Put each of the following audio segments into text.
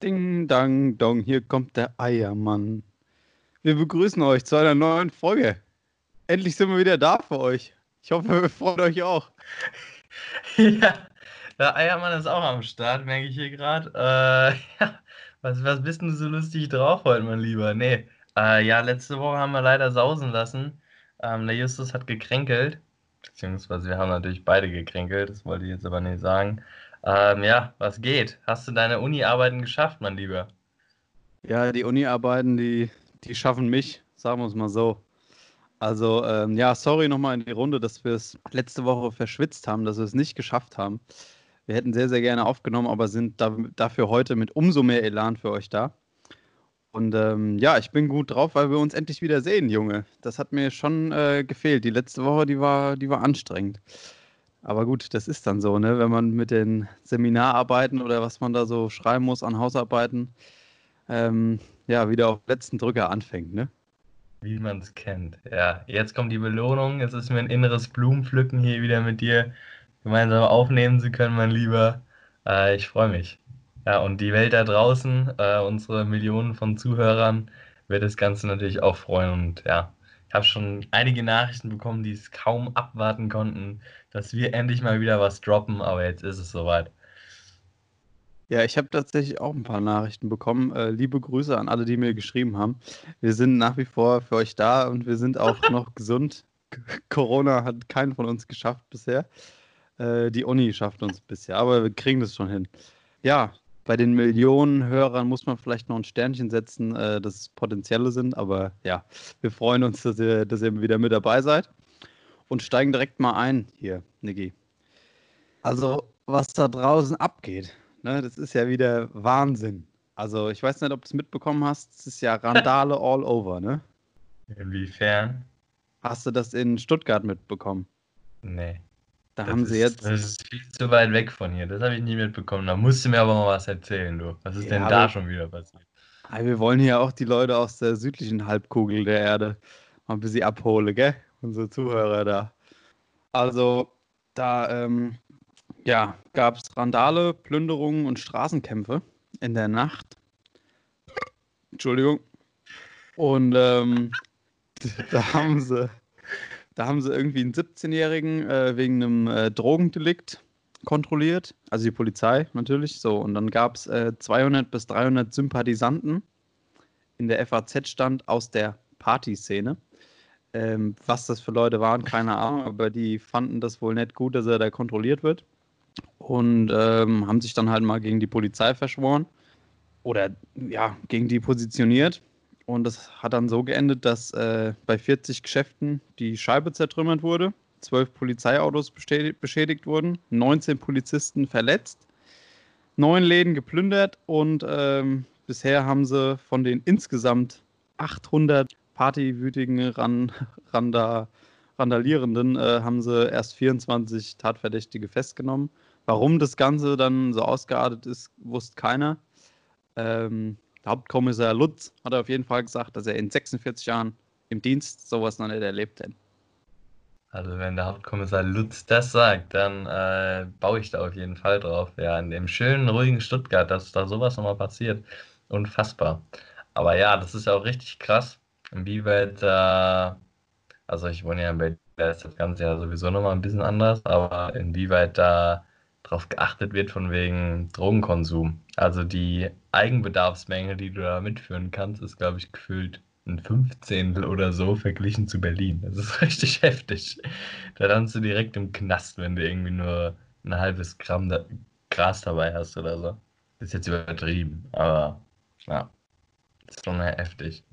Ding, dang, dong, hier kommt der Eiermann. Wir begrüßen euch zu einer neuen Folge. Endlich sind wir wieder da für euch. Ich hoffe, wir freuen euch auch. ja, der Eiermann ist auch am Start, merke ich hier gerade. Äh, was, was bist du so lustig drauf heute, mein Lieber? Nee, äh, ja, letzte Woche haben wir leider sausen lassen. Ähm, der Justus hat gekränkelt. Beziehungsweise wir haben natürlich beide gekränkelt, das wollte ich jetzt aber nicht sagen. Ähm, ja, was geht? Hast du deine Uni-Arbeiten geschafft, mein Lieber? Ja, die Uni-Arbeiten, die, die schaffen mich, sagen wir es mal so. Also, ähm, ja, sorry nochmal in die Runde, dass wir es letzte Woche verschwitzt haben, dass wir es nicht geschafft haben. Wir hätten sehr, sehr gerne aufgenommen, aber sind da, dafür heute mit umso mehr Elan für euch da. Und ähm, ja, ich bin gut drauf, weil wir uns endlich wieder sehen, Junge. Das hat mir schon äh, gefehlt. Die letzte Woche, die war, die war anstrengend. Aber gut, das ist dann so, ne? wenn man mit den Seminararbeiten oder was man da so schreiben muss an Hausarbeiten, ähm, ja, wieder auf letzten Drücker anfängt. Ne? Wie man es kennt. Ja, jetzt kommt die Belohnung. Jetzt ist mir ein inneres Blumenpflücken hier wieder mit dir gemeinsam aufnehmen zu können, mein Lieber. Äh, ich freue mich. Ja, und die Welt da draußen, äh, unsere Millionen von Zuhörern, wird das Ganze natürlich auch freuen. Und ja, ich habe schon einige Nachrichten bekommen, die es kaum abwarten konnten, dass wir endlich mal wieder was droppen, aber jetzt ist es soweit. Ja, ich habe tatsächlich auch ein paar Nachrichten bekommen. Äh, liebe Grüße an alle, die mir geschrieben haben. Wir sind nach wie vor für euch da und wir sind auch noch gesund. Corona hat keinen von uns geschafft bisher. Äh, die Uni schafft uns bisher, aber wir kriegen das schon hin. Ja, bei den Millionen Hörern muss man vielleicht noch ein Sternchen setzen, äh, dass es potenzielle sind. Aber ja, wir freuen uns, dass ihr, dass ihr wieder mit dabei seid. Und steigen direkt mal ein hier, Niki. Also, was da draußen abgeht, ne, das ist ja wieder Wahnsinn. Also, ich weiß nicht, ob du es mitbekommen hast, es ist ja Randale all over, ne? Inwiefern? Hast du das in Stuttgart mitbekommen? Nee. Da das haben sie jetzt. Das ist viel zu weit weg von hier. Das habe ich nie mitbekommen. Da musst du mir aber mal was erzählen, du. Was ist ja, denn da schon wieder passiert? Wir wollen hier auch die Leute aus der südlichen Halbkugel der Erde mal ein bisschen abholen, gell? Unsere Zuhörer da. Also, da ähm, ja, gab es Randale, Plünderungen und Straßenkämpfe in der Nacht. Entschuldigung. Und ähm, da haben sie da haben sie irgendwie einen 17-Jährigen äh, wegen einem äh, Drogendelikt kontrolliert, also die Polizei natürlich. So, und dann gab es äh, 200 bis 300 Sympathisanten in der FAZ stand aus der Partyszene. Ähm, was das für Leute waren, keine Ahnung, aber die fanden das wohl nicht gut, dass er da kontrolliert wird. Und ähm, haben sich dann halt mal gegen die Polizei verschworen. Oder ja, gegen die positioniert. Und das hat dann so geendet, dass äh, bei 40 Geschäften die Scheibe zertrümmert wurde, 12 Polizeiautos beschädigt wurden, 19 Polizisten verletzt, 9 Läden geplündert und ähm, bisher haben sie von den insgesamt 800 partywütigen Ran Randa Randalierenden äh, haben sie erst 24 Tatverdächtige festgenommen. Warum das Ganze dann so ausgeartet ist, wusste keiner. Ähm, Hauptkommissar Lutz hat auf jeden Fall gesagt, dass er in 46 Jahren im Dienst sowas noch nicht erlebt hat. Also wenn der Hauptkommissar Lutz das sagt, dann äh, baue ich da auf jeden Fall drauf. Ja, in dem schönen, ruhigen Stuttgart, dass da sowas nochmal passiert. Unfassbar. Aber ja, das ist ja auch richtig krass, inwieweit äh, also ich wohne ja in Berlin, da ist das Ganze ja sowieso nochmal ein bisschen anders, aber inwieweit da darauf geachtet wird von wegen Drogenkonsum. Also die Eigenbedarfsmenge, die du da mitführen kannst, ist, glaube ich, gefühlt ein Fünfzehntel oder so verglichen zu Berlin. Das ist richtig heftig. Da landest du direkt im Knast, wenn du irgendwie nur ein halbes Gramm da Gras dabei hast oder so. ist jetzt übertrieben, aber ja, ist schon heftig.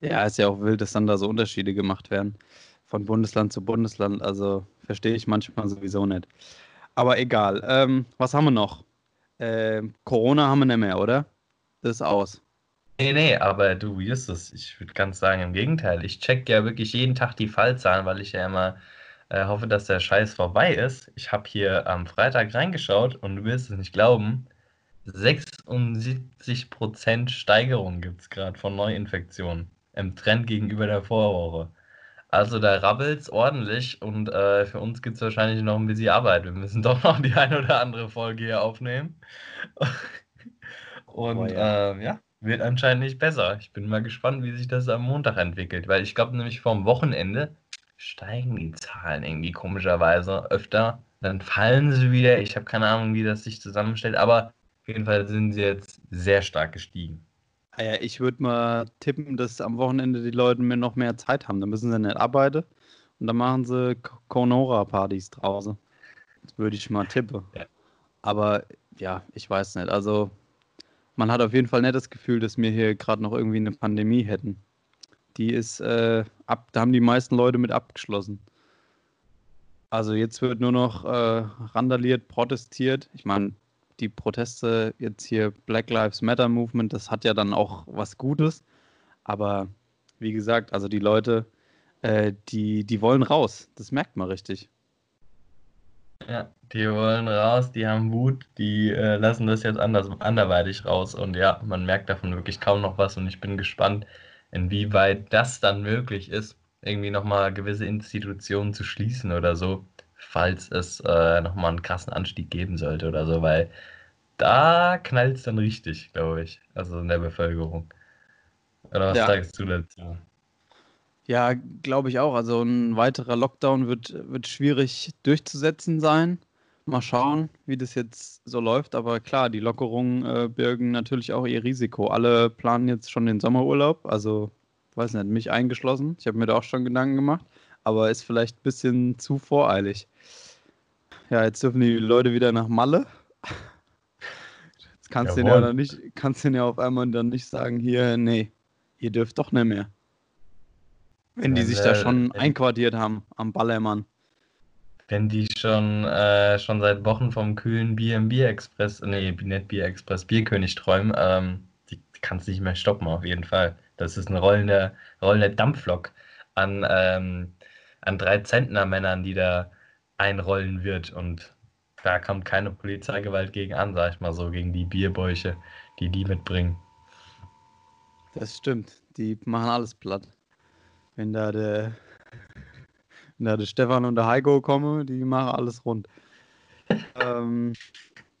Ja, ist ja auch wild, dass dann da so Unterschiede gemacht werden von Bundesland zu Bundesland. Also verstehe ich manchmal sowieso nicht. Aber egal. Ähm, was haben wir noch? Ähm, Corona haben wir nicht mehr, oder? Das ist aus. Nee, nee, aber du, Justus, ich würde ganz sagen, im Gegenteil. Ich check ja wirklich jeden Tag die Fallzahlen, weil ich ja immer äh, hoffe, dass der Scheiß vorbei ist. Ich habe hier am Freitag reingeschaut und du wirst es nicht glauben. 76% Steigerung gibt es gerade von Neuinfektionen im Trend gegenüber der Vorwoche. Also da rabbelt es ordentlich und äh, für uns gibt es wahrscheinlich noch ein bisschen Arbeit. Wir müssen doch noch die eine oder andere Folge hier aufnehmen. Und oh, ja. Äh, ja, wird anscheinend nicht besser. Ich bin mal gespannt, wie sich das am Montag entwickelt, weil ich glaube nämlich vom Wochenende steigen die Zahlen irgendwie komischerweise öfter. Dann fallen sie wieder. Ich habe keine Ahnung, wie das sich zusammenstellt, aber auf jeden Fall sind sie jetzt sehr stark gestiegen. Ah ja, ich würde mal tippen, dass am Wochenende die Leute mir noch mehr Zeit haben. Dann müssen sie nicht arbeiten und dann machen sie Conora-Partys draußen. Das würde ich mal tippen. Ja. Aber ja, ich weiß nicht. Also man hat auf jeden Fall nicht das Gefühl, dass wir hier gerade noch irgendwie eine Pandemie hätten. Die ist äh, ab, da haben die meisten Leute mit abgeschlossen. Also jetzt wird nur noch äh, randaliert, protestiert. Ich meine, die Proteste jetzt hier Black Lives Matter Movement, das hat ja dann auch was Gutes. Aber wie gesagt, also die Leute, äh, die, die wollen raus. Das merkt man richtig. Ja, die wollen raus, die haben Wut, die äh, lassen das jetzt anders, anderweitig raus. Und ja, man merkt davon wirklich kaum noch was. Und ich bin gespannt, inwieweit das dann möglich ist, irgendwie nochmal gewisse Institutionen zu schließen oder so, falls es äh, nochmal einen krassen Anstieg geben sollte oder so, weil da knallt es dann richtig, glaube ich. Also in der Bevölkerung. Oder was ja. sagst du dazu? Ja, glaube ich auch. Also ein weiterer Lockdown wird, wird schwierig durchzusetzen sein. Mal schauen, wie das jetzt so läuft. Aber klar, die Lockerungen äh, birgen natürlich auch ihr Risiko. Alle planen jetzt schon den Sommerurlaub. Also, weiß nicht, mich eingeschlossen. Ich habe mir da auch schon Gedanken gemacht. Aber ist vielleicht ein bisschen zu voreilig. Ja, jetzt dürfen die Leute wieder nach Malle. Jetzt kannst du ja dann nicht, kannst du ja auf einmal dann nicht sagen, hier, nee, ihr dürft doch nicht mehr. Wenn die sich da schon einquartiert haben am Ballermann. Wenn die schon, äh, schon seit Wochen vom kühlen Bier im Bierexpress, nee, nicht Bierexpress, Bierkönig träumen, ähm, die kannst nicht mehr stoppen, auf jeden Fall. Das ist ein rollender, rollender Dampflok an, ähm, an drei Zentner-Männern, die da einrollen wird. Und da kommt keine Polizeigewalt gegen an, sag ich mal so, gegen die Bierbäuche, die die mitbringen. Das stimmt. Die machen alles platt wenn da der, wenn da der Stefan und der Heiko kommen, die machen alles rund. ähm,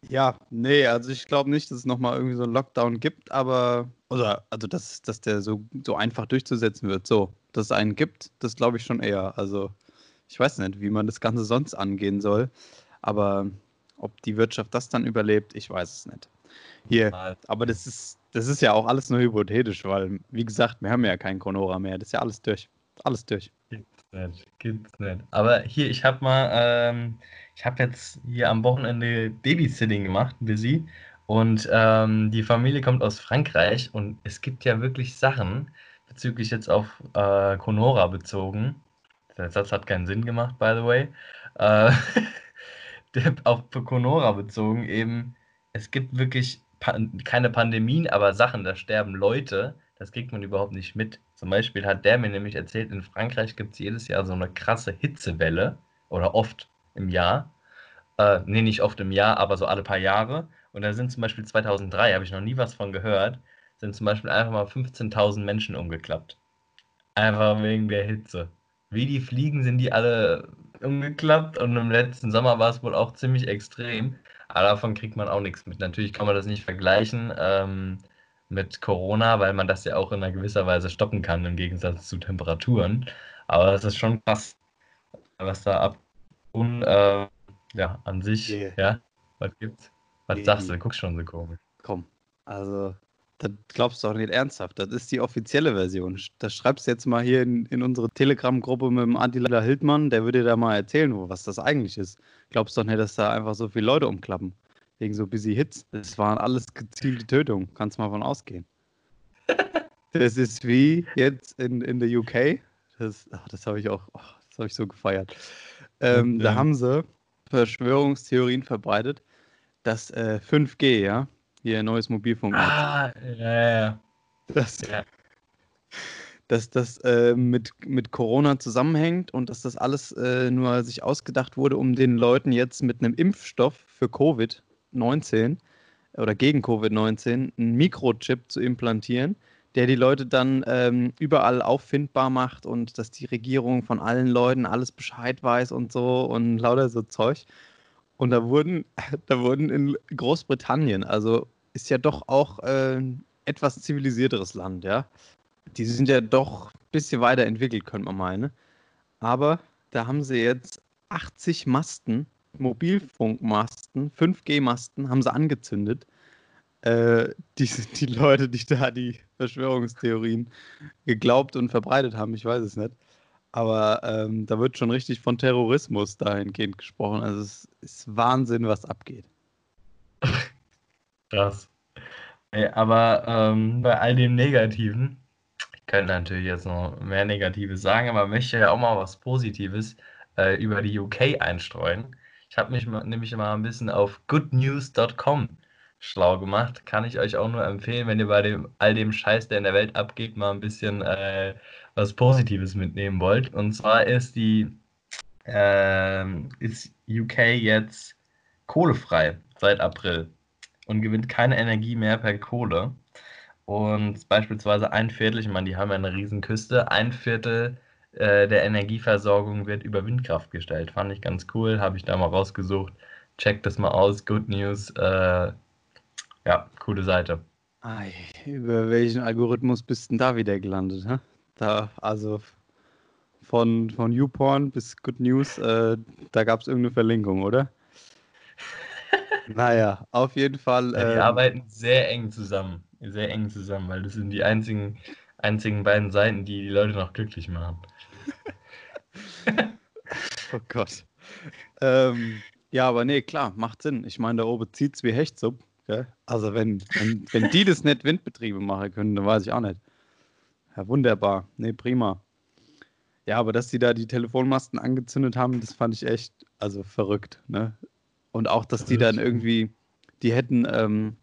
ja, nee, also ich glaube nicht, dass es nochmal irgendwie so einen Lockdown gibt, aber, oder, also dass, dass der so, so einfach durchzusetzen wird. So, dass es einen gibt, das glaube ich schon eher. Also, ich weiß nicht, wie man das Ganze sonst angehen soll, aber ob die Wirtschaft das dann überlebt, ich weiß es nicht. Hier, aber das ist, das ist ja auch alles nur hypothetisch, weil, wie gesagt, wir haben ja keinen Conora mehr. Das ist ja alles durch. Alles durch. Gibt's nicht, gibt's nicht. Aber hier, ich habe mal, ähm, ich habe jetzt hier am Wochenende Babysitting gemacht, Busy. Und ähm, die Familie kommt aus Frankreich und es gibt ja wirklich Sachen, bezüglich jetzt auf äh, Conora bezogen. Der Satz hat keinen Sinn gemacht, by the way. Äh, auf Conora bezogen eben, es gibt wirklich pan keine Pandemien, aber Sachen, da sterben Leute, das kriegt man überhaupt nicht mit. Zum Beispiel hat der mir nämlich erzählt, in Frankreich gibt es jedes Jahr so eine krasse Hitzewelle oder oft im Jahr. Äh, nee, nicht oft im Jahr, aber so alle paar Jahre. Und da sind zum Beispiel 2003, habe ich noch nie was von gehört, sind zum Beispiel einfach mal 15.000 Menschen umgeklappt. Einfach wegen der Hitze. Wie die fliegen, sind die alle umgeklappt und im letzten Sommer war es wohl auch ziemlich extrem. Aber davon kriegt man auch nichts mit. Natürlich kann man das nicht vergleichen ähm, mit Corona, weil man das ja auch in einer gewisser Weise stoppen kann, im Gegensatz zu Temperaturen. Aber es ist schon krass, was da ab und äh, ja, an sich, yeah. ja, was gibt's? Was yeah. sagst du? Du guckst schon so komisch. Komm, also das glaubst du doch nicht ernsthaft. Das ist die offizielle Version. Das schreibst du jetzt mal hier in, in unsere Telegram-Gruppe mit dem Attila Hildmann. Der würde dir da mal erzählen, was das eigentlich ist. Glaubst du doch nicht, dass da einfach so viele Leute umklappen? Wegen so busy Hits. Das waren alles gezielte Tötungen. Kannst mal von ausgehen. das ist wie jetzt in, in der UK. Das, das habe ich auch, oh, das habe ich so gefeiert. Ähm, ja. Da haben sie Verschwörungstheorien verbreitet, dass äh, 5G, ja, hier neues Mobilfunknetz. Ah, ja, ja. Das, ja. Dass das äh, mit, mit Corona zusammenhängt und dass das alles äh, nur sich ausgedacht wurde, um den Leuten jetzt mit einem Impfstoff für Covid-19 oder gegen Covid-19 einen Mikrochip zu implantieren, der die Leute dann ähm, überall auffindbar macht und dass die Regierung von allen Leuten alles Bescheid weiß und so und lauter so Zeug. Und da wurden, da wurden in Großbritannien, also ist ja doch auch äh, ein etwas zivilisierteres Land, ja. Die sind ja doch ein bisschen weiterentwickelt, könnte man meinen. Aber da haben sie jetzt 80 Masten, Mobilfunkmasten, 5G-Masten, haben sie angezündet. Äh, die, die Leute, die da die Verschwörungstheorien geglaubt und verbreitet haben, ich weiß es nicht. Aber ähm, da wird schon richtig von Terrorismus dahingehend gesprochen. Also es ist Wahnsinn, was abgeht. Krass. Nee, aber ähm, bei all dem Negativen, ich könnte natürlich jetzt noch mehr Negatives sagen, aber möchte ja auch mal was Positives äh, über die UK einstreuen. Ich habe mich mal, nämlich mal ein bisschen auf goodnews.com schlau gemacht. Kann ich euch auch nur empfehlen, wenn ihr bei dem, all dem Scheiß, der in der Welt abgeht, mal ein bisschen äh, was Positives mitnehmen wollt. Und zwar ist die äh, ist UK jetzt kohlefrei seit April und gewinnt keine Energie mehr per Kohle. Und beispielsweise ein Viertel, ich meine, die haben ja eine riesen Küste, ein Viertel äh, der Energieversorgung wird über Windkraft gestellt. Fand ich ganz cool, habe ich da mal rausgesucht. Checkt das mal aus, Good News. Äh, ja, coole Seite. Ei, über welchen Algorithmus bist du denn da wieder gelandet? Hä? Da, also von, von YouPorn bis Good News, äh, da gab es irgendeine Verlinkung, oder? naja, auf jeden Fall. Ja, die ähm, arbeiten sehr eng zusammen. Sehr eng zusammen, weil das sind die einzigen, einzigen beiden Seiten, die die Leute noch glücklich machen. oh Gott. Ähm, ja, aber nee, klar, macht Sinn. Ich meine, da oben zieht es wie Hechtsupp. Gell? Also wenn, wenn, wenn die das nicht Windbetriebe machen können, dann weiß ich auch nicht. Ja, wunderbar. Nee, prima. Ja, aber dass die da die Telefonmasten angezündet haben, das fand ich echt, also verrückt. Ne? Und auch, dass die dann irgendwie, die hätten ähm,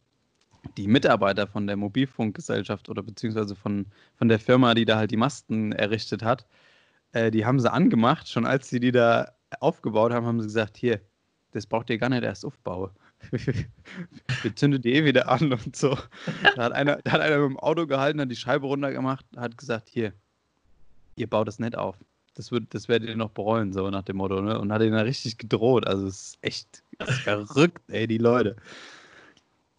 die Mitarbeiter von der Mobilfunkgesellschaft oder beziehungsweise von, von der Firma, die da halt die Masten errichtet hat, äh, die haben sie angemacht. Schon als sie die da aufgebaut haben, haben sie gesagt, hier, das braucht ihr gar nicht erst aufbauen. wir zünden die eh wieder an und so. Da hat einer, da hat einer mit dem Auto gehalten, hat die Scheibe runtergemacht, hat gesagt, hier, ihr baut das nicht auf. Das, wird, das werdet ihr noch bereuen, so nach dem Motto, ne? Und hat ihn da richtig gedroht. Also es ist echt ist verrückt, ey, die Leute.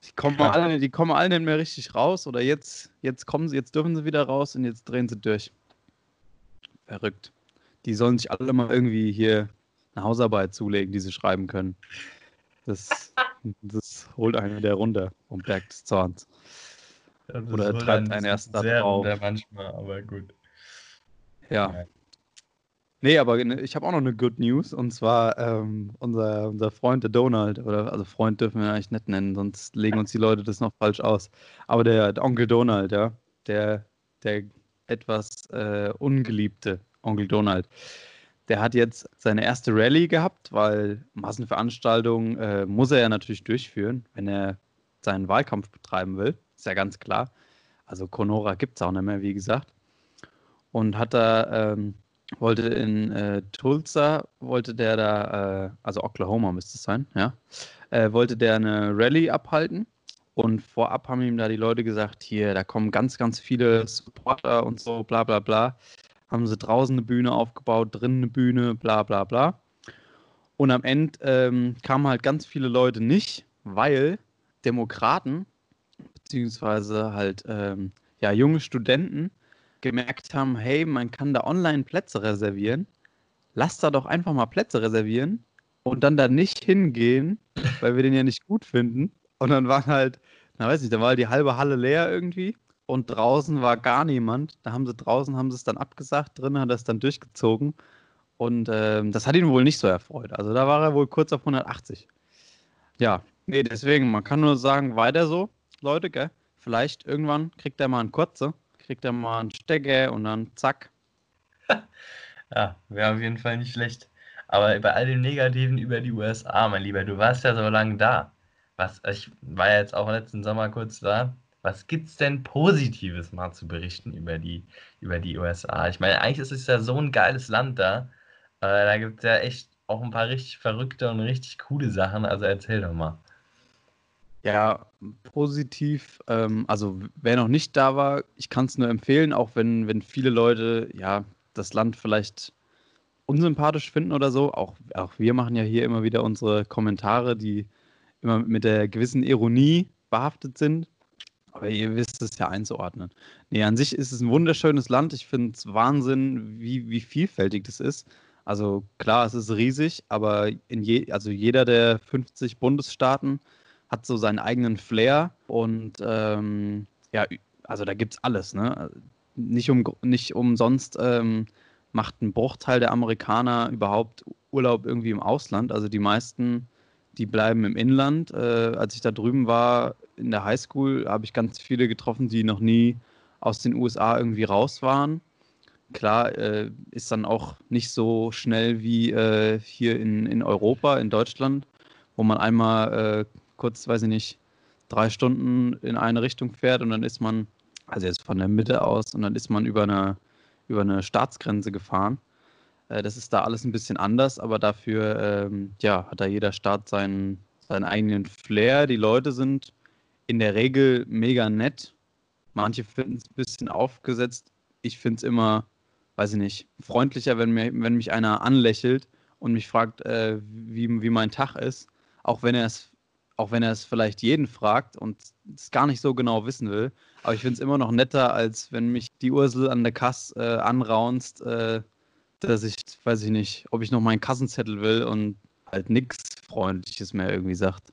Die kommen, ja. alle, die kommen alle nicht mehr richtig raus oder jetzt, jetzt kommen sie, jetzt dürfen sie wieder raus und jetzt drehen sie durch. Verrückt. Die sollen sich alle mal irgendwie hier eine Hausarbeit zulegen, die sie schreiben können. Das, das holt einen der runter um Berg des Zorns. Ja, Oder treibt einen erst da drauf. Manchmal, aber gut. Ja. ja. Nee, aber ne, ich habe auch noch eine Good News und zwar ähm, unser, unser Freund, der Donald, oder also Freund dürfen wir eigentlich nicht nennen, sonst legen uns die Leute das noch falsch aus. Aber der, der Onkel Donald, ja, der, der etwas äh, ungeliebte Onkel Donald, der hat jetzt seine erste Rallye gehabt, weil Massenveranstaltungen äh, muss er ja natürlich durchführen, wenn er seinen Wahlkampf betreiben will. Ist ja ganz klar. Also Conora gibt es auch nicht mehr, wie gesagt. Und hat da, ähm, wollte in äh, Tulsa, wollte der da, äh, also Oklahoma müsste es sein, ja, äh, wollte der eine Rallye abhalten. Und vorab haben ihm da die Leute gesagt, hier, da kommen ganz, ganz viele Supporter und so, bla bla bla haben sie draußen eine Bühne aufgebaut, drinnen eine Bühne, bla bla bla. Und am Ende ähm, kamen halt ganz viele Leute nicht, weil Demokraten, beziehungsweise halt ähm, ja, junge Studenten gemerkt haben, hey, man kann da online Plätze reservieren. Lass da doch einfach mal Plätze reservieren und dann da nicht hingehen, weil wir den ja nicht gut finden. Und dann waren halt, na weiß nicht, da war halt die halbe Halle leer irgendwie und draußen war gar niemand. Da haben sie draußen haben sie es dann abgesagt, drinnen hat er es dann durchgezogen und ähm, das hat ihn wohl nicht so erfreut. Also da war er wohl kurz auf 180. Ja, nee, deswegen, man kann nur sagen, weiter so, Leute, gell? Vielleicht irgendwann kriegt er mal einen Kurze, kriegt er mal einen Stecker und dann zack. ja, wäre auf jeden Fall nicht schlecht. Aber bei all dem Negativen über die USA, mein Lieber, du warst ja so lange da. Was, ich war ja jetzt auch letzten Sommer kurz da. Was gibt es denn Positives mal zu berichten über die, über die USA? Ich meine, eigentlich ist es ja so ein geiles Land da. Äh, da gibt es ja echt auch ein paar richtig verrückte und richtig coole Sachen. Also erzähl doch mal. Ja, positiv. Ähm, also wer noch nicht da war, ich kann es nur empfehlen, auch wenn, wenn viele Leute ja das Land vielleicht unsympathisch finden oder so. Auch, auch wir machen ja hier immer wieder unsere Kommentare, die immer mit der gewissen Ironie behaftet sind. Aber ihr wisst es ja einzuordnen. Nee, an sich ist es ein wunderschönes Land. Ich finde es Wahnsinn, wie, wie vielfältig das ist. Also klar, es ist riesig, aber in je, also jeder der 50 Bundesstaaten hat so seinen eigenen Flair und ähm, ja, also da gibt es alles. Ne? Nicht, um, nicht umsonst ähm, macht ein Bruchteil der Amerikaner überhaupt Urlaub irgendwie im Ausland. Also die meisten, die bleiben im Inland. Äh, als ich da drüben war in der Highschool, habe ich ganz viele getroffen, die noch nie aus den USA irgendwie raus waren. Klar, äh, ist dann auch nicht so schnell wie äh, hier in, in Europa, in Deutschland, wo man einmal äh, kurz, weiß ich nicht, drei Stunden in eine Richtung fährt und dann ist man, also jetzt von der Mitte aus, und dann ist man über eine über eine Staatsgrenze gefahren. Äh, das ist da alles ein bisschen anders, aber dafür ähm, ja, hat da jeder Staat seinen, seinen eigenen Flair. Die Leute sind in der Regel mega nett. Manche finden es ein bisschen aufgesetzt. Ich finde es immer, weiß ich nicht, freundlicher, wenn, mir, wenn mich einer anlächelt und mich fragt, äh, wie, wie mein Tag ist. Auch wenn er es auch wenn er es vielleicht jeden fragt und es gar nicht so genau wissen will. Aber ich finde es immer noch netter, als wenn mich die Ursel an der Kasse äh, anraunst, äh, dass ich, weiß ich nicht, ob ich noch meinen Kassenzettel will und halt nichts Freundliches mehr irgendwie sagt.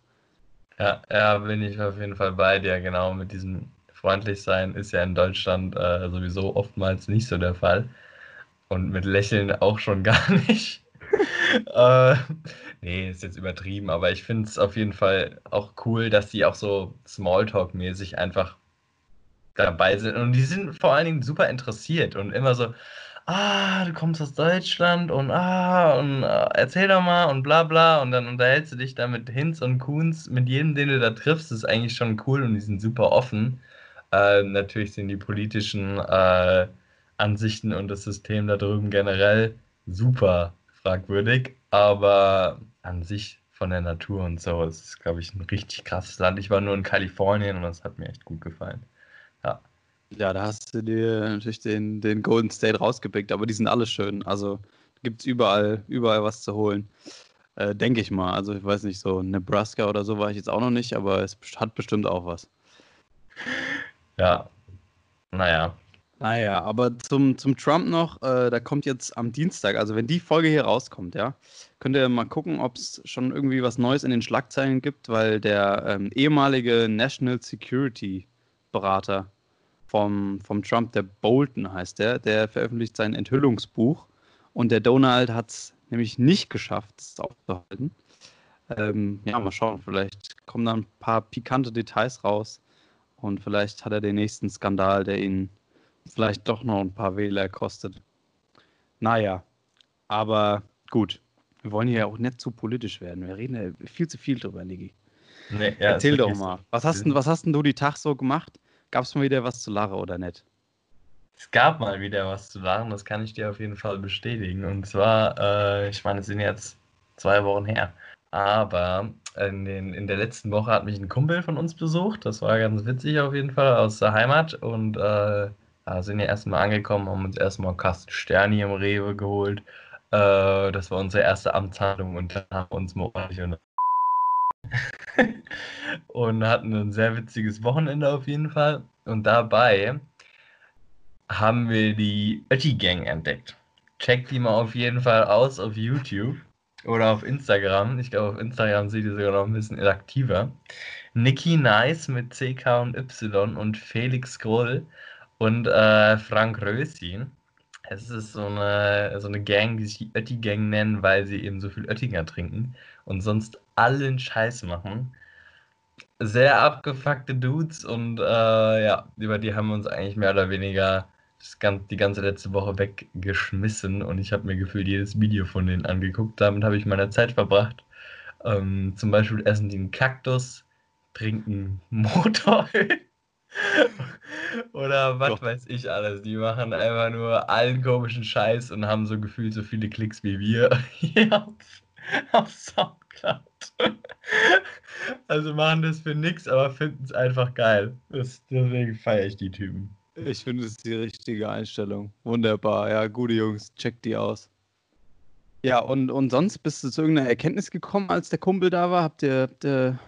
Ja, ja, bin ich auf jeden Fall bei dir, genau. Mit diesem Freundlichsein ist ja in Deutschland äh, sowieso oftmals nicht so der Fall. Und mit Lächeln auch schon gar nicht. äh, nee, ist jetzt übertrieben, aber ich finde es auf jeden Fall auch cool, dass die auch so Smalltalk-mäßig einfach dabei sind. Und die sind vor allen Dingen super interessiert und immer so, ah, du kommst aus Deutschland und ah, und äh, erzähl doch mal und bla bla. Und dann unterhältst du dich da mit Hinz und Kuhns, mit jedem, den du da triffst, ist eigentlich schon cool und die sind super offen. Äh, natürlich sind die politischen äh, Ansichten und das System da drüben generell super fragwürdig, aber an sich von der Natur und so, es ist, glaube ich, ein richtig krasses Land. Ich war nur in Kalifornien und das hat mir echt gut gefallen. Ja. Ja, da hast du dir natürlich den, den Golden State rausgepickt, aber die sind alle schön. Also gibt es überall, überall was zu holen. Äh, Denke ich mal. Also ich weiß nicht, so Nebraska oder so war ich jetzt auch noch nicht, aber es hat bestimmt auch was. Ja. Naja, naja, aber zum, zum Trump noch, äh, da kommt jetzt am Dienstag, also wenn die Folge hier rauskommt, ja, könnt ihr mal gucken, ob es schon irgendwie was Neues in den Schlagzeilen gibt, weil der ähm, ehemalige National Security Berater vom, vom Trump, der Bolton heißt der, der veröffentlicht sein Enthüllungsbuch und der Donald hat es nämlich nicht geschafft, es aufzuhalten. Ähm, ja, mal schauen, vielleicht kommen da ein paar pikante Details raus und vielleicht hat er den nächsten Skandal, der ihn vielleicht doch noch ein paar Wähler kostet. Naja, aber gut. Wir wollen hier ja auch nicht zu politisch werden. Wir reden ja viel zu viel drüber, Niki. Nee, ja, Erzähl doch mal. Was hast, denn, was hast denn du die Tag so gemacht? Gab es mal wieder was zu lachen oder nicht? Es gab mal wieder was zu lachen, das kann ich dir auf jeden Fall bestätigen. Und zwar, äh, ich meine, es sind jetzt zwei Wochen her. Aber in, den, in der letzten Woche hat mich ein Kumpel von uns besucht. Das war ganz witzig auf jeden Fall aus der Heimat. Und äh, äh, sind ja erstmal angekommen, haben uns erstmal einen Kasten Sterni im Rewe geholt. Äh, das war unsere erste Amtshandlung und dann haben wir uns mal ordentlich und hatten ein sehr witziges Wochenende auf jeden Fall. Und dabei haben wir die Ötti Gang entdeckt. Checkt die mal auf jeden Fall aus auf YouTube oder auf Instagram. Ich glaube, auf Instagram seht ihr sogar noch ein bisschen aktiver. Nikki Nice mit CK und Y und Felix Groll und äh, Frank Rösi. Es ist so eine, so eine Gang, die sich die Ötti-Gang nennen, weil sie eben so viel Oettinger trinken und sonst allen Scheiß machen. Sehr abgefuckte Dudes und äh, ja, über die haben wir uns eigentlich mehr oder weniger ganz, die ganze letzte Woche weggeschmissen und ich habe mir gefühlt jedes Video von denen angeguckt. Damit habe ich meine Zeit verbracht. Ähm, zum Beispiel essen die einen Kaktus, trinken Motoröl oder was Doch. weiß ich alles. Die machen einfach nur allen komischen Scheiß und haben so gefühlt so viele Klicks wie wir hier auf, auf Soundcloud. Also machen das für nix, aber finden es einfach geil. Das, deswegen feiere ich die Typen. Ich finde es die richtige Einstellung. Wunderbar. Ja, gute Jungs, checkt die aus. Ja, und, und sonst bist du zu irgendeiner Erkenntnis gekommen, als der Kumpel da war? Habt ihr, habt ihr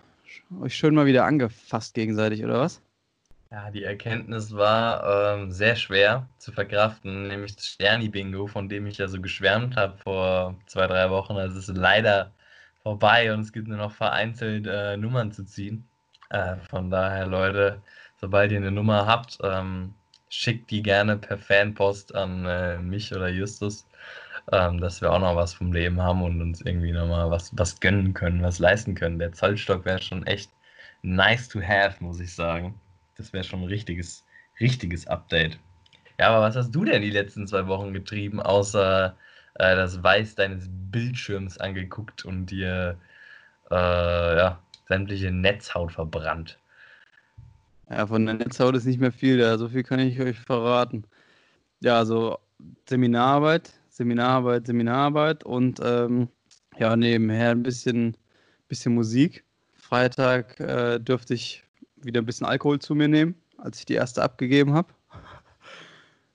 euch schön mal wieder angefasst gegenseitig, oder was? Ja, die Erkenntnis war ähm, sehr schwer zu verkraften, nämlich das Sterni-Bingo, von dem ich ja so geschwärmt habe vor zwei, drei Wochen. Also es ist leider vorbei und es gibt nur noch vereinzelt äh, Nummern zu ziehen. Äh, von daher, Leute, sobald ihr eine Nummer habt, ähm, schickt die gerne per Fanpost an äh, mich oder Justus, ähm, dass wir auch noch was vom Leben haben und uns irgendwie nochmal was, was gönnen können, was leisten können. Der Zollstock wäre schon echt nice to have, muss ich sagen. Das wäre schon ein richtiges, richtiges Update. Ja, aber was hast du denn die letzten zwei Wochen getrieben, außer äh, das Weiß deines Bildschirms angeguckt und dir äh, ja, sämtliche Netzhaut verbrannt? Ja, von der Netzhaut ist nicht mehr viel da, so viel kann ich euch verraten. Ja, also Seminararbeit, Seminararbeit, Seminararbeit und ähm, ja, nebenher ein bisschen, bisschen Musik. Freitag äh, dürfte ich wieder ein bisschen Alkohol zu mir nehmen, als ich die erste abgegeben habe.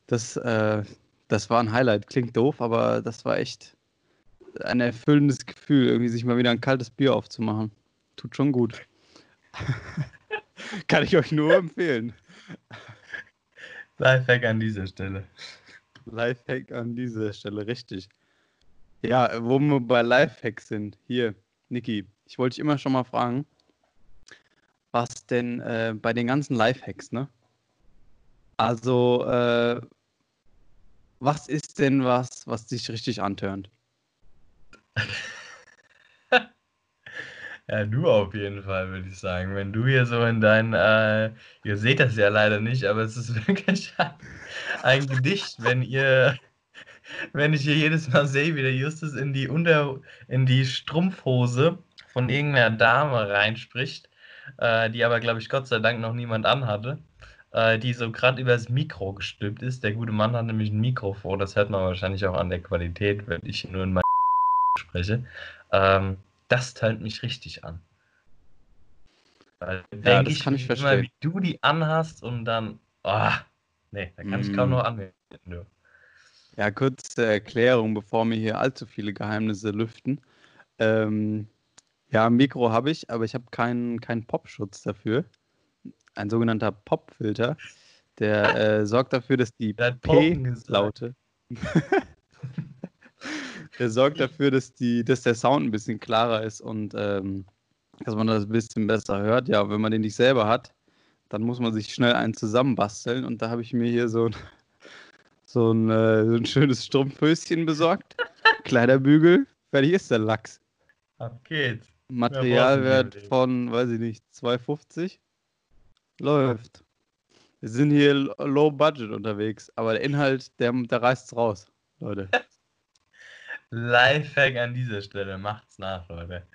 Das, äh, das war ein Highlight. Klingt doof, aber das war echt ein erfüllendes Gefühl, irgendwie sich mal wieder ein kaltes Bier aufzumachen. Tut schon gut. Kann ich euch nur empfehlen. Lifehack an dieser Stelle. Lifehack an dieser Stelle, richtig. Ja, wo wir bei Lifehacks sind. Hier, Niki, ich wollte dich immer schon mal fragen, denn äh, bei den ganzen Lifehacks, ne? Also, äh, was ist denn was, was dich richtig antörnt? Ja, du auf jeden Fall, würde ich sagen. Wenn du hier so in dein, äh, ihr seht das ja leider nicht, aber es ist wirklich ein, ein Gedicht, wenn ihr, wenn ich hier jedes Mal sehe, wie der Justus in die Unter, in die Strumpfhose von irgendeiner Dame reinspricht, äh, die aber, glaube ich, Gott sei Dank noch niemand anhatte, äh, die so gerade übers Mikro gestülpt ist. Der gute Mann hat nämlich ein Mikrofon, das hört man wahrscheinlich auch an der Qualität, wenn ich nur in mein spreche. Ähm, das teilt mich richtig an. Weil ja, denke ich, kann ich verstehen. Immer, wie du die anhast und dann, oh, nee, da kann mm. ich kaum noch anwenden. Ja, kurze Erklärung, bevor wir hier allzu viele Geheimnisse lüften. Ähm, ja, ein Mikro habe ich, aber ich habe keinen kein Popschutz dafür. Ein sogenannter Popfilter, der äh, sorgt dafür, dass die P-Laute der sorgt dafür, dass, die, dass der Sound ein bisschen klarer ist und ähm, dass man das ein bisschen besser hört. Ja, wenn man den nicht selber hat, dann muss man sich schnell einen zusammenbasteln und da habe ich mir hier so ein, so ein, äh, so ein schönes Strumpfhöschen besorgt. Kleiderbügel, fertig ist der Lachs. Ab geht's. Materialwert von, weiß ich nicht, 2,50. Läuft. Wir sind hier low budget unterwegs, aber der Inhalt, der, der reißt's raus, Leute. Lifehack an dieser Stelle. Macht's nach, Leute.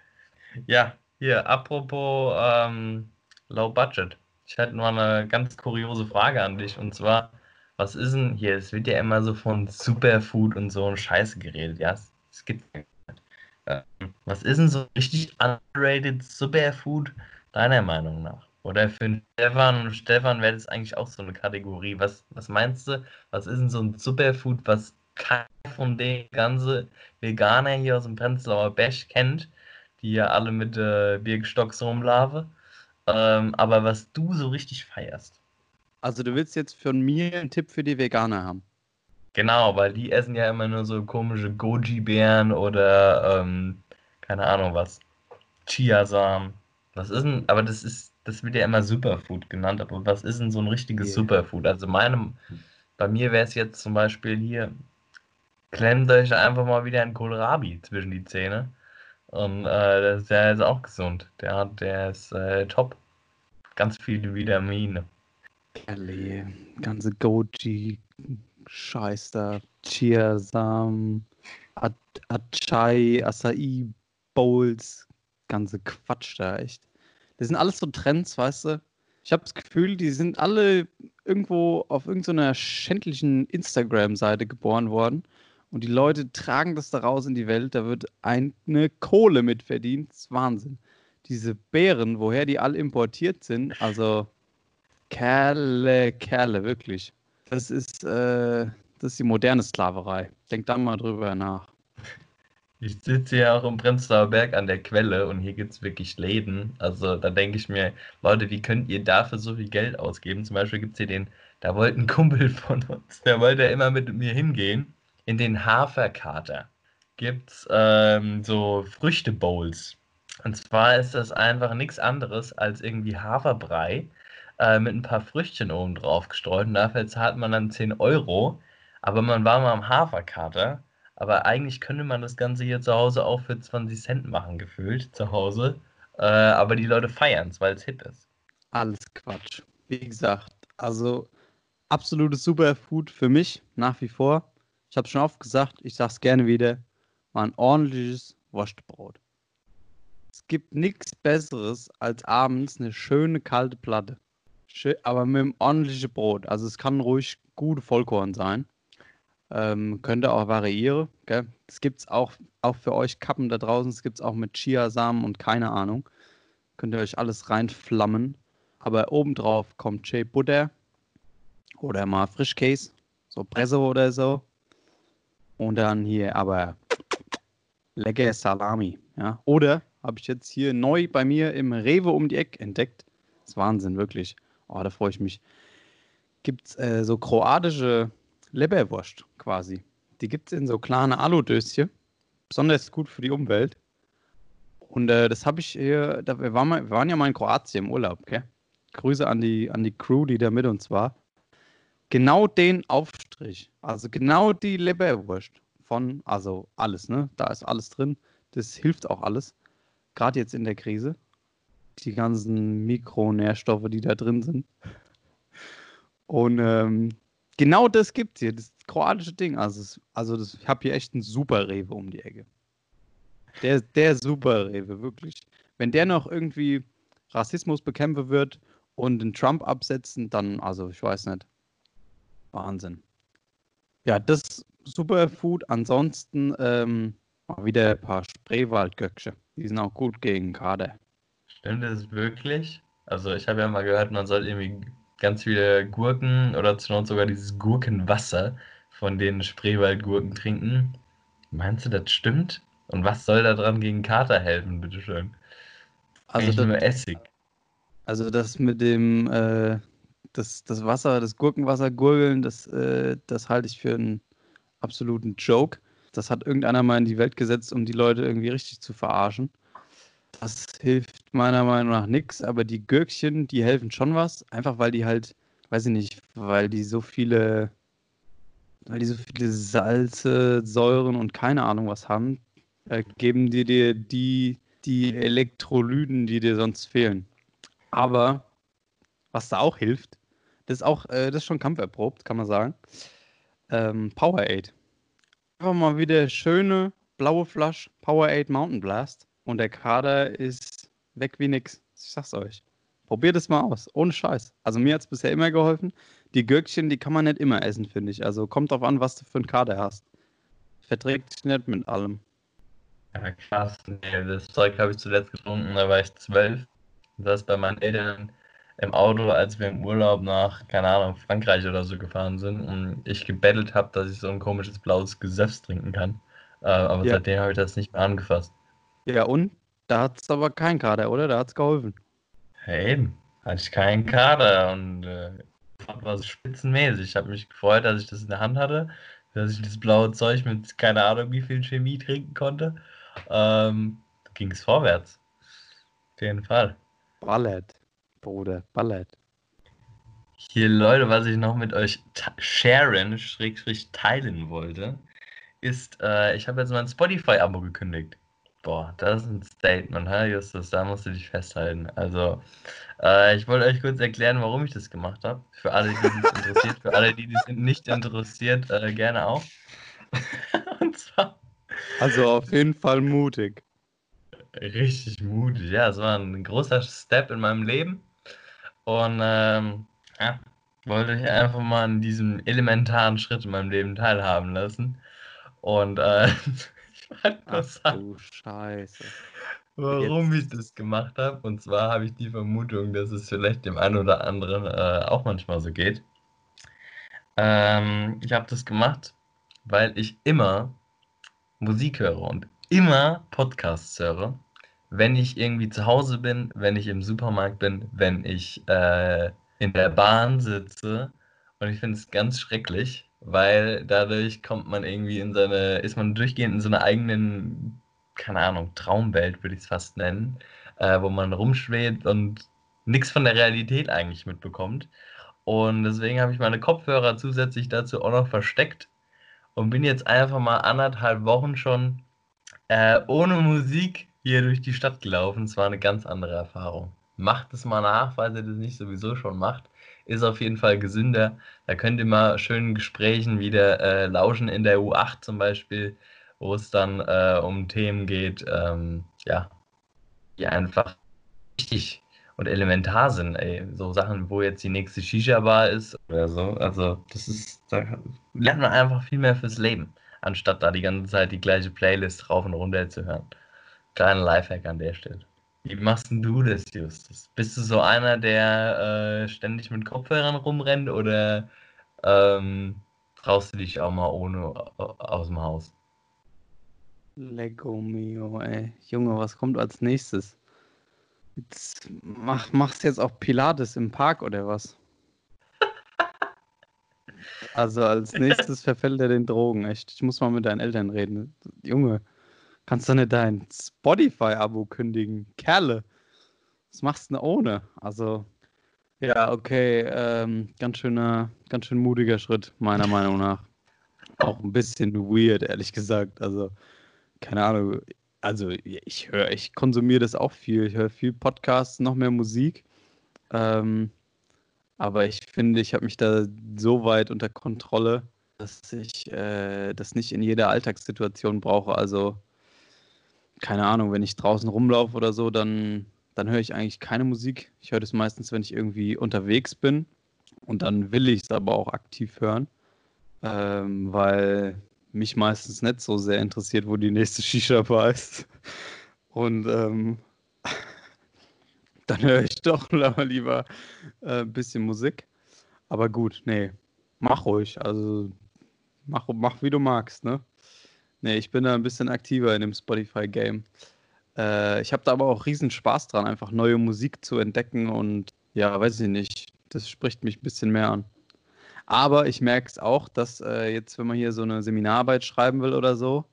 Ja, hier, apropos ähm, Low Budget. Ich hätte nur eine ganz kuriose Frage an dich. Und zwar, was ist denn hier? Es wird ja immer so von Superfood und so ein Scheiße geredet. Ja, es gibt. Ähm, was ist denn so richtig underrated Superfood deiner Meinung nach? Oder für Stefan Stefan wäre das eigentlich auch so eine Kategorie. Was, was meinst du? Was ist denn so ein Superfood, was keiner von den ganzen Veganer hier aus dem Prenzlauer Berg kennt, die ja alle mit äh, Birkenstocks rumlaufen. Ähm, aber was du so richtig feierst. Also du willst jetzt von mir einen Tipp für die Veganer haben. Genau, weil die essen ja immer nur so komische Goji-Beeren oder ähm, keine Ahnung was. Chiasamen. Was ist denn, aber das ist, das wird ja immer Superfood genannt, aber was ist denn so ein richtiges yeah. Superfood? Also meinem, bei mir wäre es jetzt zum Beispiel hier klemmt euch einfach mal wieder ein Kohlrabi zwischen die Zähne. Und äh, der ist auch gesund. Der, hat, der ist äh, top. Ganz viele Vitamine. Kelly, ganze Goji, Scheiß da, Chiasamen, Achai, Acai Bowls, ganze Quatsch da, echt. Das sind alles so Trends, weißt du? Ich habe das Gefühl, die sind alle irgendwo auf irgendeiner schändlichen Instagram-Seite geboren worden und die Leute tragen das da raus in die Welt, da wird eine Kohle mit verdient. Das ist Wahnsinn. Diese Beeren, woher die alle importiert sind, also Kerle, Kerle, wirklich. Das ist, äh, das ist die moderne Sklaverei. Denk da mal drüber nach. Ich sitze ja auch im Prenzlauer Berg an der Quelle und hier gibt es wirklich Läden. Also da denke ich mir, Leute, wie könnt ihr dafür so viel Geld ausgeben? Zum Beispiel gibt es hier den, da wollte ein Kumpel von uns, der wollte immer mit mir hingehen. In den Haferkater gibt es ähm, so Früchtebowls. Und zwar ist das einfach nichts anderes als irgendwie Haferbrei äh, mit ein paar Früchtchen oben drauf gestreut. Und dafür zahlt man dann 10 Euro. Aber man war mal am Haferkater aber eigentlich könnte man das Ganze hier zu Hause auch für 20 Cent machen, gefühlt, zu Hause. Äh, aber die Leute feiern es, weil es Hit ist. Alles Quatsch. Wie gesagt, also absolutes Superfood für mich, nach wie vor. Ich habe schon oft gesagt, ich sage es gerne wieder, war ein ordentliches Wurstbrot. Es gibt nichts Besseres als abends eine schöne kalte Platte. Aber mit einem ordentlichen Brot. Also es kann ruhig gute Vollkorn sein. Ähm, könnte auch variieren. Gell? Das gibt auch, auch für euch Kappen da draußen. Es gibt auch mit Chiasamen und keine Ahnung. Könnt ihr euch alles reinflammen. Aber obendrauf kommt Shea Butter oder mal Frischkäse, so Presse oder so. Und dann hier aber lecker Salami. Ja? Oder habe ich jetzt hier neu bei mir im Rewe um die Ecke entdeckt. Das ist Wahnsinn, wirklich. Oh, da freue ich mich. Gibt es äh, so kroatische Leberwurst quasi. Die gibt es in so kleine Aludöschen. Besonders gut für die Umwelt. Und äh, das habe ich hier, da, wir, waren mal, wir waren ja mal in Kroatien im Urlaub, okay? Grüße an die, an die Crew, die da mit uns war. Genau den Aufstrich, also genau die Leberwurst von, also alles, ne? Da ist alles drin. Das hilft auch alles. Gerade jetzt in der Krise. Die ganzen Mikronährstoffe, die da drin sind. Und ähm, Genau das gibt es hier, das kroatische Ding. Also, also das, ich habe hier echt einen super Rewe um die Ecke. Der, der super Rewe, wirklich. Wenn der noch irgendwie Rassismus bekämpfen wird und den Trump absetzen, dann, also ich weiß nicht. Wahnsinn. Ja, das Superfood. Ansonsten ähm, mal wieder ein paar Spreewaldgöckche. Die sind auch gut gegen Kader. Stimmt das wirklich? Also ich habe ja mal gehört, man soll irgendwie ganz viele Gurken oder zur Not sogar dieses Gurkenwasser von den Spreewaldgurken trinken. Meinst du, das stimmt? Und was soll da dran gegen Kater helfen, bitteschön? Also das, nur Essig. Also das mit dem äh, das, das Wasser, das Gurkenwasser gurgeln, das, äh, das halte ich für einen absoluten Joke. Das hat irgendeiner mal in die Welt gesetzt, um die Leute irgendwie richtig zu verarschen. Das hilft meiner Meinung nach nichts, aber die Gürkchen, die helfen schon was, einfach weil die halt, weiß ich nicht, weil die so viele, weil die so viele Salze, Säuren und keine Ahnung was haben, äh, geben die dir die, die Elektrolyten, die dir sonst fehlen. Aber was da auch hilft, das ist auch, äh, das ist schon kampferprobt, kann man sagen. Ähm, Powerade. Einfach mal wieder schöne blaue Flasche Powerade Mountain Blast und der Kader ist weg wie nix. Ich sag's euch. Probiert es mal aus. Ohne Scheiß. Also mir hat es bisher immer geholfen. Die Gürkchen, die kann man nicht immer essen, finde ich. Also kommt drauf an, was du für einen Kader hast. Verträgt sich nicht mit allem. Ja, krass. Nee, das Zeug habe ich zuletzt getrunken, da war ich zwölf. Das bei meinen Eltern im Auto, als wir im Urlaub nach, keine Ahnung, Frankreich oder so gefahren sind und ich gebettelt habe, dass ich so ein komisches blaues Gesöff trinken kann. Äh, aber ja. seitdem habe ich das nicht mehr angefasst. Ja, und? Da hat es aber keinen Kader, oder? Da hat es geholfen. Hey, hatte ich keinen Kader und äh, war spitzenmäßig. Ich habe mich gefreut, dass ich das in der Hand hatte, dass ich das blaue Zeug mit keine Ahnung wie viel Chemie trinken konnte. Ähm, ging es vorwärts. Auf jeden Fall. Ballett, Bruder, Ballett. Hier, Leute, was ich noch mit euch sharen, schrägstrich teilen wollte, ist, äh, ich habe jetzt mein Spotify-Abo gekündigt. Boah, das ist ein Statement, hä, Justus, da musst du dich festhalten. Also, äh, ich wollte euch kurz erklären, warum ich das gemacht habe. Für alle, die es interessiert, für alle, die es nicht interessiert, äh, gerne auch. Und zwar. Also auf jeden Fall mutig. Richtig mutig, ja, es war ein großer Step in meinem Leben. Und ähm, ja, wollte ich einfach mal an diesem elementaren Schritt in meinem Leben teilhaben lassen. Und äh, Ach du Scheiße. Warum Jetzt. ich das gemacht habe. Und zwar habe ich die Vermutung, dass es vielleicht dem einen oder anderen äh, auch manchmal so geht. Ähm, ich habe das gemacht, weil ich immer Musik höre und immer Podcasts höre. Wenn ich irgendwie zu Hause bin, wenn ich im Supermarkt bin, wenn ich äh, in der Bahn sitze. Und ich finde es ganz schrecklich, weil dadurch kommt man irgendwie in seine, ist man durchgehend in so einer eigenen, keine Ahnung, Traumwelt, würde ich es fast nennen, äh, wo man rumschwebt und nichts von der Realität eigentlich mitbekommt. Und deswegen habe ich meine Kopfhörer zusätzlich dazu auch noch versteckt und bin jetzt einfach mal anderthalb Wochen schon äh, ohne Musik hier durch die Stadt gelaufen. Es war eine ganz andere Erfahrung. Macht es mal nach, falls ihr das nicht sowieso schon macht. Ist auf jeden Fall gesünder. Da könnt ihr mal schönen Gesprächen wieder äh, lauschen in der U8 zum Beispiel, wo es dann äh, um Themen geht, ähm, ja, die einfach wichtig und elementar sind. Ey. So Sachen, wo jetzt die nächste Shisha-Bar ist oder so. Also, das ist, da lernt man einfach viel mehr fürs Leben, anstatt da die ganze Zeit die gleiche Playlist rauf und runter zu hören. Kleiner Lifehack an der Stelle. Wie machst denn du das, Justus? Bist du so einer, der äh, ständig mit Kopfhörern rumrennt oder ähm, traust du dich auch mal ohne aus dem Haus? Lego mio, ey. Junge, was kommt als nächstes? Jetzt mach, machst du jetzt auch Pilates im Park oder was? Also als nächstes verfällt er den Drogen, echt. Ich muss mal mit deinen Eltern reden. Junge, kannst du nicht dein Spotify-Abo kündigen? Kerle, was machst du denn ohne? Also, ja, okay, ähm, ganz schöner, ganz schön mutiger Schritt, meiner Meinung nach. Auch ein bisschen weird, ehrlich gesagt. Also, keine Ahnung, also ich höre, ich konsumiere das auch viel. Ich höre viel Podcasts, noch mehr Musik. Ähm, aber ich finde, ich habe mich da so weit unter Kontrolle, dass ich äh, das nicht in jeder Alltagssituation brauche. Also, keine Ahnung, wenn ich draußen rumlaufe oder so, dann, dann höre ich eigentlich keine Musik. Ich höre das meistens, wenn ich irgendwie unterwegs bin. Und dann will ich es aber auch aktiv hören. Ähm, weil mich meistens nicht so sehr interessiert, wo die nächste Shisha-Bar ist. Und ähm, dann höre ich doch lieber äh, ein bisschen Musik. Aber gut, nee, mach ruhig. Also mach, mach wie du magst, ne? Nee, ich bin da ein bisschen aktiver in dem Spotify-Game. Äh, ich habe da aber auch riesen Spaß dran, einfach neue Musik zu entdecken und ja, weiß ich nicht. Das spricht mich ein bisschen mehr an. Aber ich merke es auch, dass äh, jetzt, wenn man hier so eine Seminararbeit schreiben will oder so,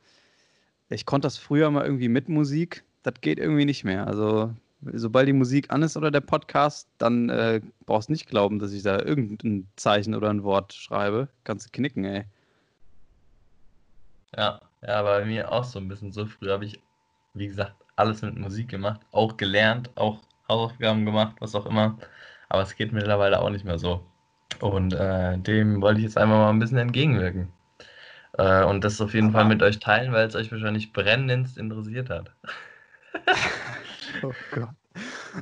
ich konnte das früher mal irgendwie mit Musik, das geht irgendwie nicht mehr. Also, sobald die Musik an ist oder der Podcast, dann äh, brauchst du nicht glauben, dass ich da irgendein Zeichen oder ein Wort schreibe. Kannst du knicken, ey. Ja, ja, bei mir auch so ein bisschen so. Früher habe ich, wie gesagt, alles mit Musik gemacht, auch gelernt, auch Hausaufgaben gemacht, was auch immer. Aber es geht mittlerweile auch nicht mehr so. Und äh, dem wollte ich jetzt einfach mal ein bisschen entgegenwirken. Äh, und das auf jeden Aber Fall mit euch teilen, weil es euch wahrscheinlich brennendst interessiert hat. oh Gott.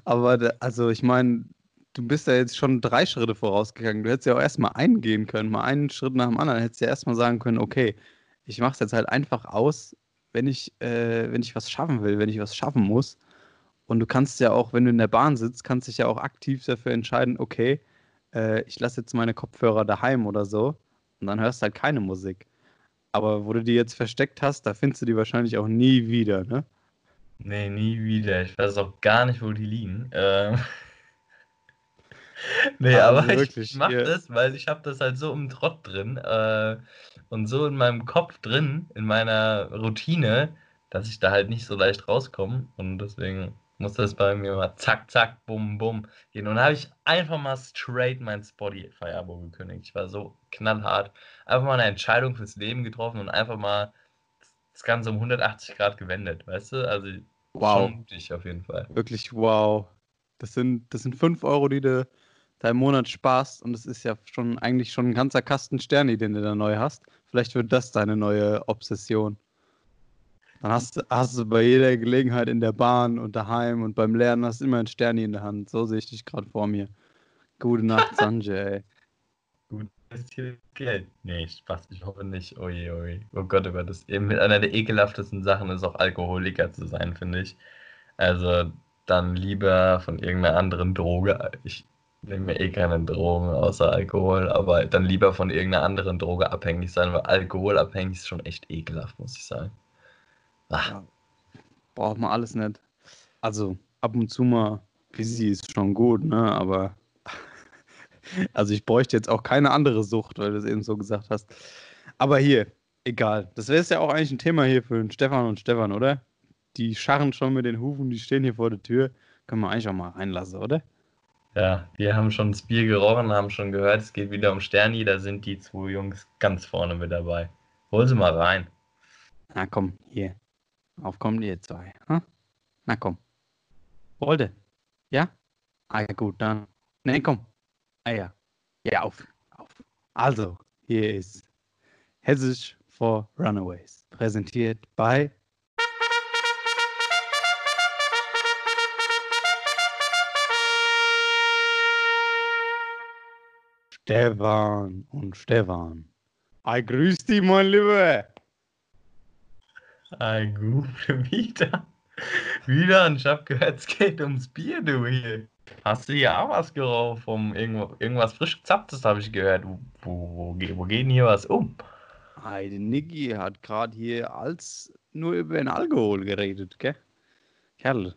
Aber also ich meine, du bist ja jetzt schon drei Schritte vorausgegangen. Du hättest ja auch erstmal eingehen können, mal einen Schritt nach dem anderen. Hättest ja erstmal sagen können, okay, ich mache es jetzt halt einfach aus, wenn ich, äh, wenn ich was schaffen will, wenn ich was schaffen muss. Und du kannst ja auch, wenn du in der Bahn sitzt, kannst dich ja auch aktiv dafür entscheiden, okay, äh, ich lasse jetzt meine Kopfhörer daheim oder so und dann hörst du halt keine Musik. Aber wo du die jetzt versteckt hast, da findest du die wahrscheinlich auch nie wieder, ne? Nee, nie wieder. Ich weiß auch gar nicht, wo die liegen. Ähm nee, also aber wirklich, ich mach ja. das, weil ich habe das halt so im Trott drin äh, und so in meinem Kopf drin, in meiner Routine, dass ich da halt nicht so leicht rauskomme und deswegen muss das bei mir mal zack, zack, bum, bum gehen. Und dann habe ich einfach mal straight mein Spotify-Abo gekündigt. Ich war so knallhart. Einfach mal eine Entscheidung fürs Leben getroffen und einfach mal das Ganze um 180 Grad gewendet, weißt du? Also wow. schon mutig auf jeden Fall. Wirklich wow. Das sind, das sind 5 Euro, die du deinen Monat sparst und das ist ja schon eigentlich schon ein ganzer Kasten Sterni, den du da neu hast. Vielleicht wird das deine neue Obsession. Dann hast, hast du bei jeder Gelegenheit in der Bahn und daheim und beim Lernen hast du immer ein Sterni in der Hand. So sehe ich dich gerade vor mir. Gute Nacht, Sanjay. Gut Geld. Nee, Spaß, ich hoffe nicht. Oje, oje. Oh Gott, über das eben mit einer der ekelhaftesten Sachen ist auch Alkoholiker zu sein, finde ich. Also dann lieber von irgendeiner anderen Droge. Ich nehme mir eh keine Drogen außer Alkohol, aber dann lieber von irgendeiner anderen Droge abhängig sein, weil alkoholabhängig ist schon echt ekelhaft, muss ich sagen. Ach, Braucht man alles nicht. Also ab und zu mal busy ist schon gut, ne? Aber also ich bräuchte jetzt auch keine andere Sucht, weil du es eben so gesagt hast. Aber hier, egal. Das wäre ja auch eigentlich ein Thema hier für den Stefan und Stefan, oder? Die scharren schon mit den Hufen, die stehen hier vor der Tür. Können wir eigentlich auch mal reinlassen, oder? Ja, wir haben schon das Bier gerochen, haben schon gehört, es geht wieder um Sterni, da sind die zwei Jungs ganz vorne mit dabei. Hol sie mal rein. Na komm, hier. Auf kommt ihr zwei. Hm? Na komm. Wollte. Ja? Ah ja, gut, dann. Nee, komm. Ah ja. Ja, auf. auf. Also, hier ist Hessisch for Runaways. Präsentiert bei Stefan und Stefan. Ei, grüß dich, mein Lieber. Ein Gute wieder. Wieder und ich hab gehört, es geht ums Bier, du hier. Hast du hier auch was geraucht vom irgendwo, irgendwas frisch gezapftes, habe ich gehört. Wo, wo, wo, wo geht denn hier was um? Ei, der Niki hat gerade hier als nur über den Alkohol geredet, gell? Kerl.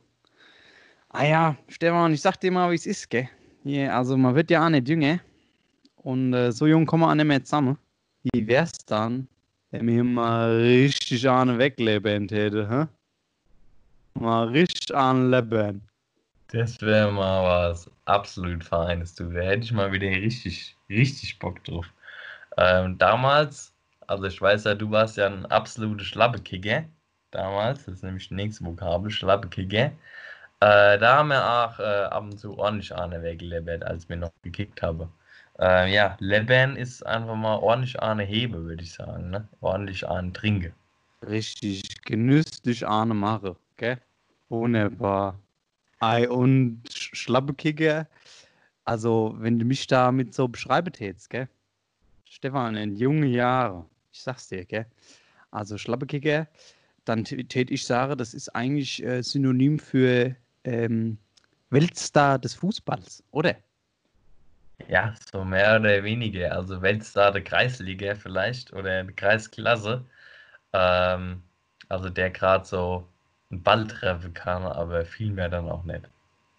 Ah ja, Stefan, ich sag dir mal, wie es ist, gell? Hier, also man wird ja auch nicht jünger. Und äh, so jung kommen wir auch nicht mehr zusammen. Wie wär's dann, wenn wir mal richtig an wegleben hätte, hä? Mal richtig an leben. Das wäre mal was absolut Feines, du. Da hätte ich mal wieder richtig, richtig Bock drauf. Ähm, damals, also ich weiß ja, du warst ja ein absoluter Schlappekicker. Damals, das ist nämlich das nächste Vokabel, Schlappekicker. Äh, da haben wir auch äh, ab und zu ordentlich eine weggelebert, als wir noch gekickt haben. Äh, ja, Leben ist einfach mal ordentlich eine Hebe, würde ich sagen. Ne? Ordentlich eine Trinke. Richtig genüsslich Ahne mache, gell? Wunderbar. Ei, und Sch- Schlappekicker, also wenn du mich da mit so beschreiben tätst, gell? Stefan, in jungen Jahren, ich sag's dir, gell? Also Schlappekicker, dann tä- tät ich sagen, das ist eigentlich äh, Synonym für ähm, Weltstar des Fußballs, oder? Ja, so mehr oder weniger. Also Weltstar der Kreisliga vielleicht oder der Kreisklasse. Ähm, also der gerade so einen Ball treffen kann, aber viel mehr dann auch nicht.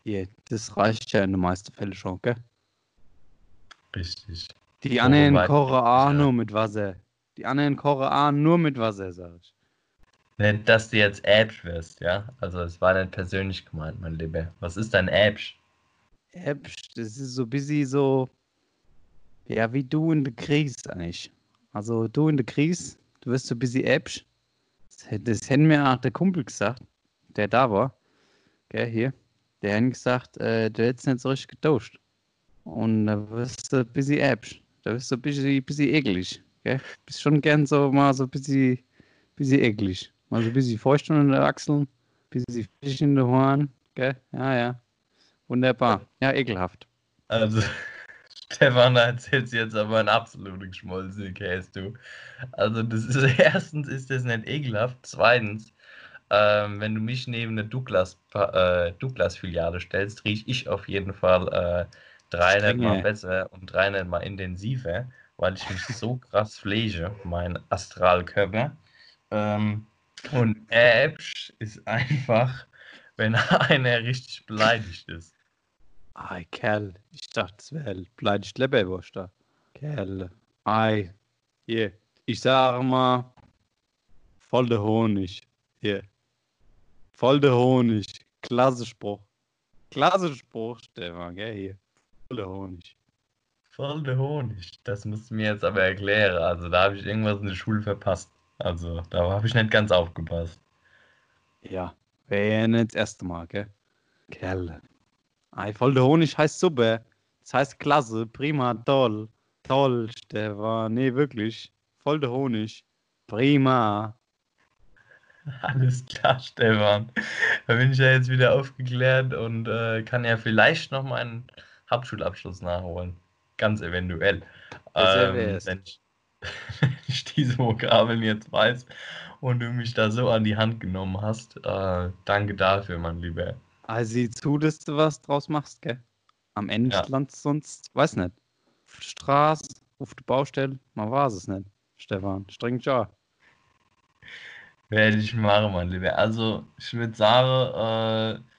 Hier, das reicht ja in den meisten Fällen schon, gell? Richtig. Die anderen kochen auch ja. nur mit Wasser. Die anderen kochen auch nur mit Wasser, sag ich. Nicht, dass du jetzt Äpsch wirst, ja? Also es war nicht persönlich gemeint, mein Lieber. Was ist dein Äpsch? Äpsch, das ist so bisschen so, ja, wie du in der Krise eigentlich. Also du in der Krise, du wirst so bisschen Äpsch. Das, das hätte mir auch der Kumpel gesagt, der da war, gell, hier. Der hat gesagt, äh, der hätt's nicht so richtig getauscht. Und da wirst du bisschen Äpsch. Da wirst du bisschen, bisschen eklig, gell. Bist schon gern so mal so bisschen, bisschen eklig. Mal so ein bisschen feucht in den Achseln, ein bisschen Fisch in den Horn, gell. Ja, ja. Wunderbar. Ja, ekelhaft. Also, Stefan, du jetzt aber einen absoluten geschmolzenen Käse, du. Also, das ist erstens ist das nicht ekelhaft. Zweitens, ähm, wenn du mich neben eine Douglas, äh, Douglas-Filiale stellst, rieche ich auf jeden Fall äh, 300 Mal Strenge. besser und 300 Mal intensiver, weil ich mich so krass pflege, mein Astralkörper. Ähm, und Äpsch ist einfach, wenn einer richtig beleidigt ist. Ei, Kerl. Ich dachte, es wäre beleidigt Leberwurst da. Kerl. Ei. Hier. Ich sage mal, voll der Honig. Hier. Voll der Honig. Klasse Spruch. Klasse Spruch, Stefan, gell, hier. Voll der Honig. Voll der Honig. Das musst du mir jetzt aber erklären. Also da habe ich irgendwas in der Schule verpasst. Also da habe ich nicht ganz aufgepasst. Ja. Wäre ja nicht das erste Mal, gell? Kerl. Ei, voll der Honig heißt super. Das heißt klasse, prima, toll. Toll, Stefan. Nee, wirklich. Voll der Honig. Prima. Alles klar, Stefan. Da bin ich ja jetzt wieder aufgeklärt und äh, kann ja vielleicht noch meinen Hauptschulabschluss nachholen. Ganz eventuell. Ähm, wenn, ich, wenn ich diese Vokabeln jetzt weiß und du mich da so an die Hand genommen hast. Äh, danke dafür, mein Lieber. Also sieh zu, dass du was draus machst, gell? Am Ende Ja. landest sonst, weiß nicht. Auf der Straße, auf der Baustelle, man weiß es nicht. Stefan, streng ja. Werde ich machen, mein Lieber. Also, ich würde sagen, äh,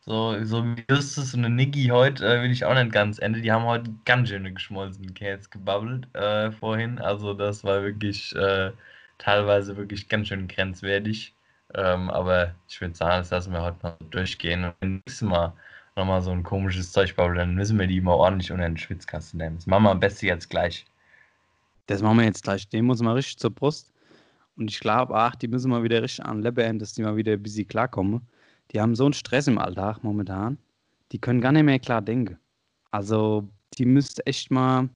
so, so wie Justus und Niki heute äh, will ich auch nicht ganz enden. Die haben heute ganz schöne geschmolzene Käse gebabbelt äh, vorhin. Also, das war wirklich äh, teilweise wirklich ganz schön grenzwertig. Ähm, aber ich würde sagen, das lassen wir heute mal durchgehen. Und wenn nächstes Mal nochmal so ein komisches Zeug babbeln, dann müssen wir die mal ordentlich unter den Schwitzkasten nehmen. Das machen wir am besten jetzt gleich. Das machen wir jetzt gleich. Den muss mal richtig zur Brust. Und ich glaube, ach, die müssen mal wieder richtig anlebbern, dass die mal wieder ein bisschen klarkommen. Die haben so einen Stress im Alltag momentan. Die können gar nicht mehr klar denken. Also, die müsste echt mal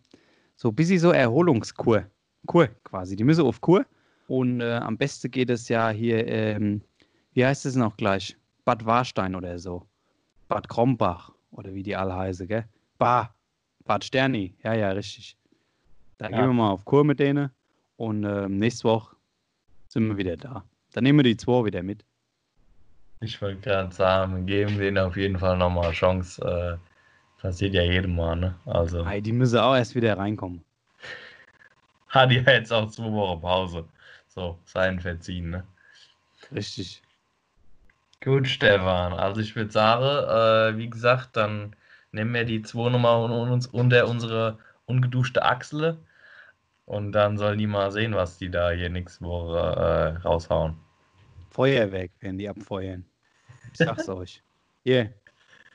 so ein bisschen so Erholungskur. Kur quasi. Die müssen auf Kur. Und äh, am besten geht es ja hier, ähm, wie heißt es noch gleich? Bad Warstein oder so. Bad Krombach oder wie die alle heißen, gell? Bah, Bad Sterni. Ja, ja, richtig. Da ja. gehen wir mal auf Kur mit denen. Und äh, nächste Woche sind wir wieder da. Dann nehmen wir die zwei wieder mit. Ich wollte gerade sagen, geben denen auf jeden Fall nochmal eine Chance. Äh, passiert ja jedem Mal, ne? Also. Hey, die müssen auch erst wieder reinkommen. Hat ja jetzt auch zwei Wochen Pause. So, sein Verziehen, ne? Richtig. Gut, Stefan. Also ich würde sagen, äh, wie gesagt, dann nehmen wir die zwei Nummer unter unsere ungeduschte Achsel und dann sollen die mal sehen, was die da hier nächste Woche äh, raushauen. Feuerwerk werden die abfeuern. Ich sag's euch. Hier,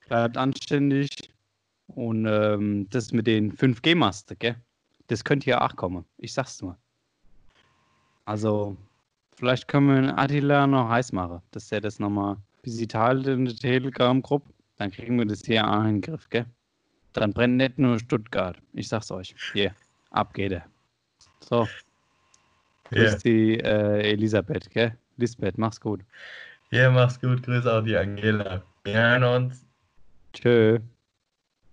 bleibt anständig. Und ähm, das mit den 5G-Masten, gell? Das könnte ja auch kommen. Ich sag's nur. Also, vielleicht können wir Attila noch heiß machen, dass er das nochmal teilt in der Telegram-Gruppe. Dann kriegen wir das hier auch in den Griff, gell? Dann brennt nicht nur Stuttgart. Ich sag's euch. Hier, ab geht er. So. Grüß yeah. die äh, Elisabeth, gell? Lisbeth, mach's gut. Ja, mach's gut. Grüß auch die Angela. Wir hören uns. Tschö.